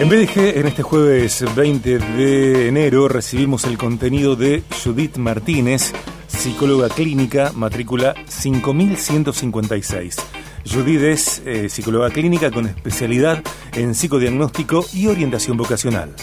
En BDG, en este jueves 20 de enero, recibimos el contenido de Judith Martínez, psicóloga clínica, matrícula 5156. Judith es eh, psicóloga clínica con especialidad en psicodiagnóstico y orientación vocacional.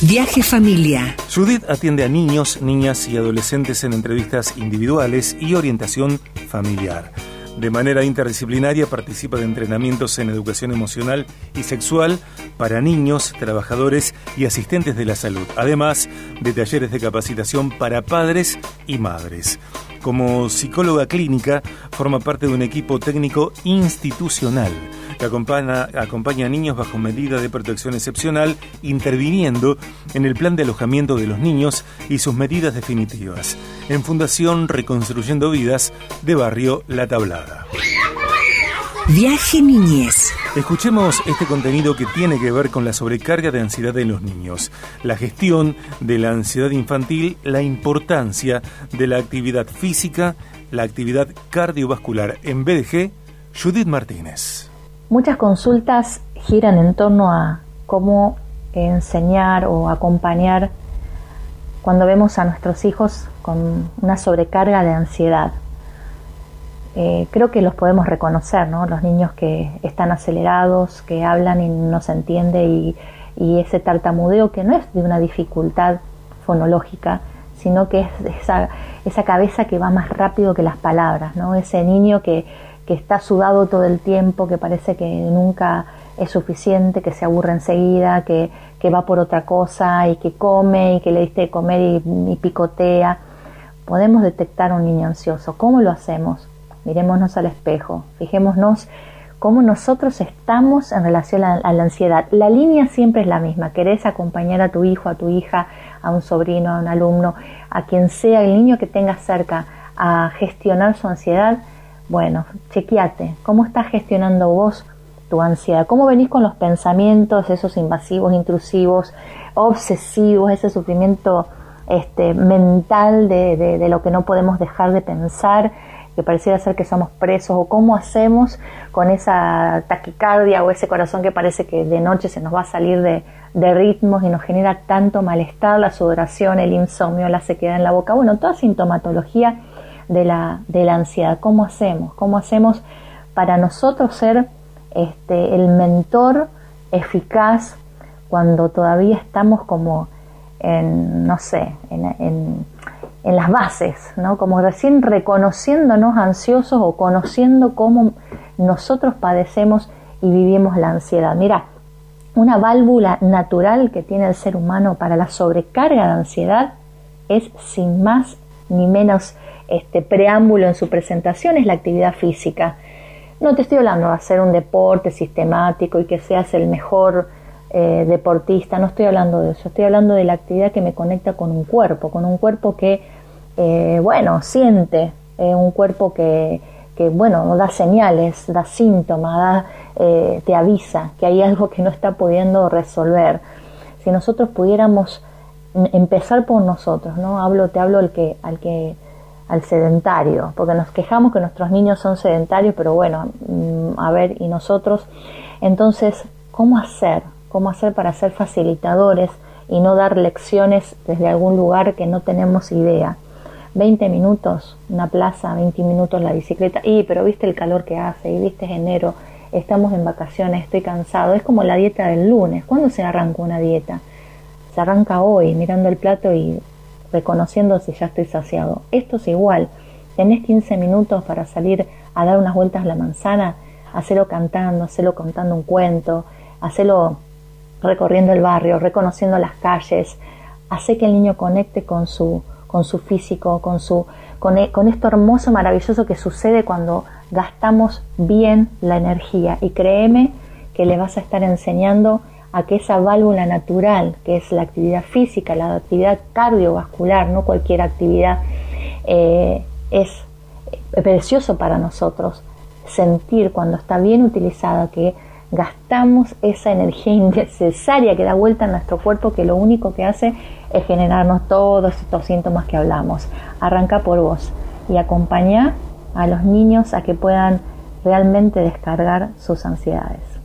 Viaje familia. Judith atiende a niños, niñas y adolescentes en entrevistas individuales y orientación familiar. De manera interdisciplinaria participa de entrenamientos en educación emocional y sexual para niños, trabajadores y asistentes de la salud, además de talleres de capacitación para padres y madres. Como psicóloga clínica, forma parte de un equipo técnico institucional que acompaña, acompaña, a niños bajo medida de protección excepcional, interviniendo en el plan de alojamiento de los niños y sus medidas definitivas, en Fundación Reconstruyendo Vidas de Barrio La Tablada. Viaje Niñez. Escuchemos este contenido que tiene que ver con la sobrecarga de ansiedad en los niños, la gestión de la ansiedad infantil, la importancia de la actividad física, la actividad cardiovascular en BDG, Judith Martínez. Muchas consultas giran en torno a cómo enseñar o acompañar cuando vemos a nuestros hijos con una sobrecarga de ansiedad. Eh, creo que los podemos reconocer, ¿no? Los niños que están acelerados, que hablan y no se entiende y, ese tartamudeo que no es de una dificultad fonológica, sino que es esa, esa cabeza que va más rápido que las palabras, ¿no? Ese niño que, que está sudado todo el tiempo, que parece que nunca es suficiente, que se aburre enseguida, que, que va por otra cosa y que come y que le diste de comer y, picotea. Podemos detectar un niño ansioso. ¿Cómo lo hacemos? Mirémonos al espejo, fijémonos cómo nosotros estamos en relación a, la ansiedad. La línea siempre es la misma. Querés acompañar a tu hijo, a tu hija, a un sobrino, a un alumno, a quien sea el niño que tengas cerca a gestionar su ansiedad. Bueno, chequeate, ¿cómo estás gestionando vos tu ansiedad? ¿Cómo venís con los pensamientos, esos invasivos, intrusivos, obsesivos, ese sufrimiento este, mental de, de lo que no podemos dejar de pensar? que pareciera ser que somos presos, o cómo hacemos con esa taquicardia o ese corazón que parece que de noche se nos va a salir de, ritmos y nos genera tanto malestar, la sudoración, el insomnio, la sequedad en la boca, bueno, toda sintomatología de la, de la ansiedad. ¿Cómo hacemos? ¿Cómo hacemos para nosotros ser este, el mentor eficaz cuando todavía estamos como en, no sé, en en las bases, ¿no? Como recién reconociéndonos ansiosos o conociendo cómo nosotros padecemos y vivimos la ansiedad. Mira, una válvula natural que tiene el ser humano para la sobrecarga de ansiedad es sin más ni menos este preámbulo en su presentación es la actividad física. No te estoy hablando de hacer un deporte sistemático y que seas el mejor eh, deportista, no estoy hablando de eso, estoy hablando de la actividad que me conecta con un cuerpo, con un cuerpo que eh, bueno, siente, eh, un cuerpo que, que, bueno, da señales, da síntomas, eh, te avisa que hay algo que no está pudiendo resolver. Si nosotros pudiéramos empezar por nosotros, ¿no? Hablo, te hablo al que, al que, al sedentario, porque nos quejamos que nuestros niños son sedentarios, pero bueno, mm, a ver, y nosotros, entonces, ¿cómo hacer? ¿Cómo hacer para ser facilitadores y no dar lecciones desde algún lugar que no tenemos idea? 20 minutos una plaza, 20 minutos la bicicleta, y pero viste el calor que hace, y viste enero, estamos en vacaciones, estoy cansado, es como la dieta del lunes, ¿cuándo se arranca una dieta? Se arranca hoy, mirando el plato y reconociendo si ya estoy saciado. Esto es igual, tenés 15 minutos para salir a dar unas vueltas a la manzana, hacerlo cantando, hacerlo contando un cuento, hacerlo recorriendo el barrio, reconociendo las calles, hace que el niño conecte con su con su físico, con, su, con, e, con esto hermoso, maravilloso que sucede cuando gastamos bien la energía. Y créeme que le vas a estar enseñando a que esa válvula natural, que es la actividad física, la actividad cardiovascular, no cualquier actividad, eh, es precioso para nosotros sentir cuando está bien utilizada que gastamos esa energía innecesaria que da vuelta en nuestro cuerpo que lo único que hace es generarnos todos estos síntomas que hablamos. Arranca por vos y acompaña a los niños a que puedan realmente descargar sus ansiedades.